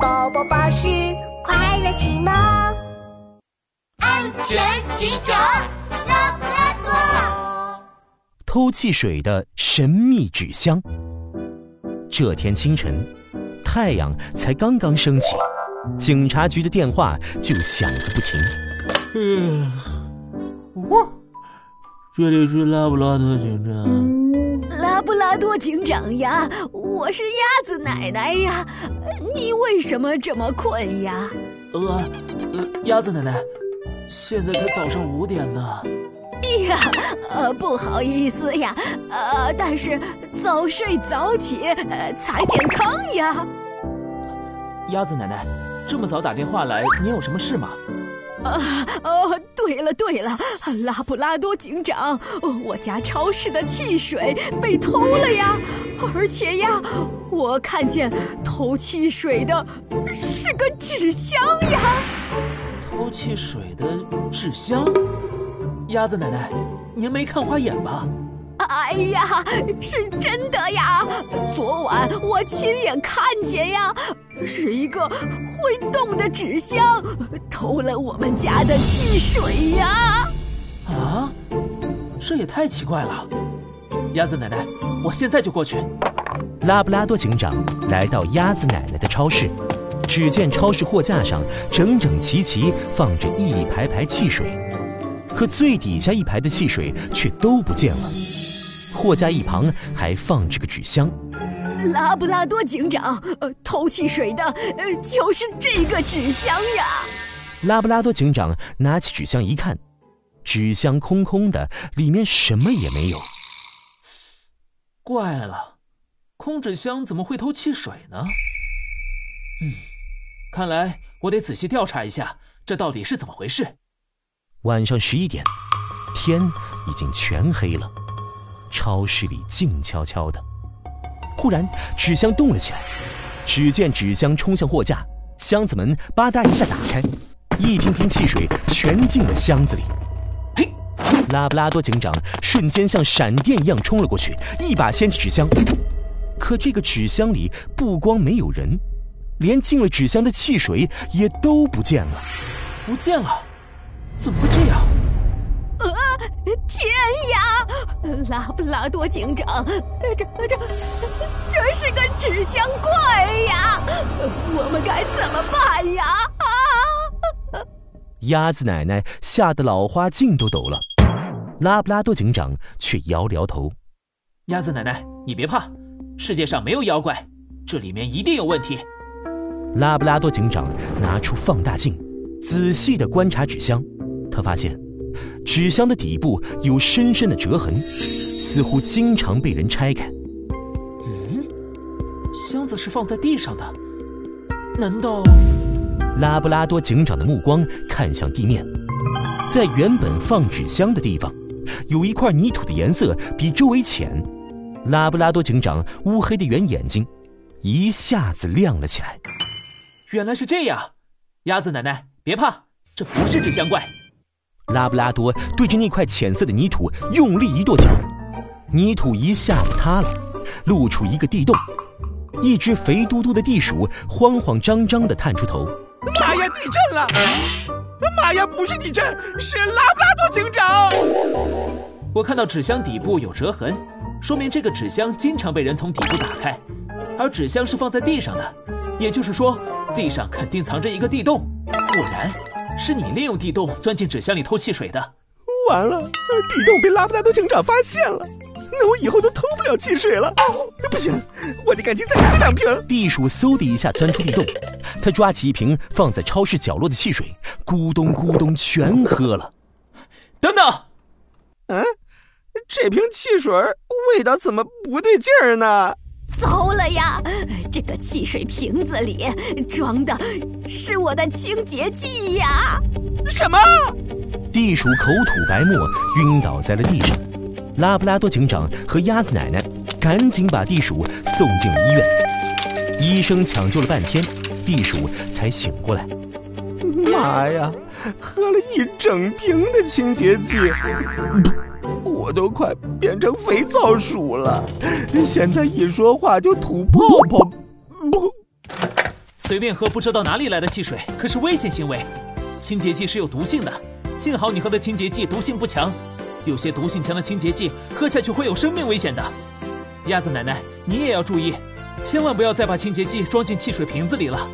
宝宝巴士快乐启蒙，安全警长拉布拉多，偷汽水的神秘纸箱。这天清晨，太阳才刚刚升起，警察局的电话就响个不停。嗯，哇这里是拉布拉多警长。拉布拉多警长呀，我是鸭子奶奶呀，你为什么这么困呀？呃，呃，鸭子奶奶，现在才早上五点呢。哎呀，呃，不好意思呀，呃，但是早睡早起，呃，才健康呀。鸭子奶奶，这么早打电话来，你有什么事吗？啊哦，对了对了，拉布拉多警长，我家超市的汽水被偷了呀！而且呀，我看见偷汽水的是个纸箱呀！偷汽水的纸箱？鸭子奶奶，您没看花眼吧？哎呀，是真的呀！昨晚我亲眼看见呀，是一个会动的纸箱偷了我们家的汽水呀！啊，这也太奇怪了！鸭子奶奶，我现在就过去。拉布拉多警长来到鸭子奶奶的超市，只见超市货架上整整齐齐放着一排排汽水，可最底下一排的汽水却都不见了。货架一旁还放着个纸箱，拉布拉多警长，呃，偷汽水的，呃，就是这个纸箱呀。拉布拉多警长拿起纸箱一看，纸箱空空的，里面什么也没有。怪了，空纸箱怎么会偷汽水呢？嗯，看来我得仔细调查一下，这到底是怎么回事。晚上十一点，天已经全黑了。超市里静悄悄的，忽然纸箱动了起来，只见纸箱冲向货架，箱子门吧嗒一下打开，一瓶瓶汽水全进了箱子里。嘿，拉布拉多警长瞬间像闪电一样冲了过去，一把掀起纸箱。可这个纸箱里不光没有人，连进了纸箱的汽水也都不见了。不见了？怎么会这样？啊，天呀！拉布拉多警长，这这这是个纸箱怪呀！我们该怎么办呀？啊！鸭子奶奶吓得老花镜都抖了，拉布拉多警长却摇了摇头。鸭子奶奶，你别怕，世界上没有妖怪，这里面一定有问题。拉布拉多警长拿出放大镜，仔细的观察纸箱，他发现。纸箱的底部有深深的折痕，似乎经常被人拆开。嗯，箱子是放在地上的，难道？拉布拉多警长的目光看向地面，在原本放纸箱的地方，有一块泥土的颜色比周围浅。拉布拉多警长乌黑的圆眼睛一下子亮了起来。原来是这样，鸭子奶奶别怕，这不是纸箱怪。拉布拉多对着那块浅色的泥土用力一跺脚，泥土一下子塌了，露出一个地洞。一只肥嘟嘟的地鼠慌慌张张地探出头：“妈呀，地震了！妈呀，不是地震，是拉布拉多警长！”我看到纸箱底部有折痕，说明这个纸箱经常被人从底部打开，而纸箱是放在地上的，也就是说，地上肯定藏着一个地洞。果然。是你利用地洞钻进纸箱里偷汽水的，完了，地洞被拉布拉多警长发现了，那我以后都偷不了汽水了。不行，我得赶紧再喝两瓶。地鼠嗖的一下钻出地洞，他抓起一瓶放在超市角落的汽水，咕咚咕咚全喝了。等等，嗯，这瓶汽水味道怎么不对劲儿呢？糟了呀！这个汽水瓶子里装的是我的清洁剂呀！什么？地鼠口吐白沫，晕倒在了地上。拉布拉多警长和鸭子奶奶赶紧把地鼠送进了医院。医生抢救了半天，地鼠才醒过来。妈呀！喝了一整瓶的清洁剂！我都快变成肥皂鼠了，现在一说话就吐泡泡，不。随便喝不知道哪里来的汽水可是危险行为。清洁剂是有毒性的，幸好你喝的清洁剂毒性不强。有些毒性强的清洁剂喝下去会有生命危险的。鸭子奶奶，你也要注意，千万不要再把清洁剂装进汽水瓶子里了。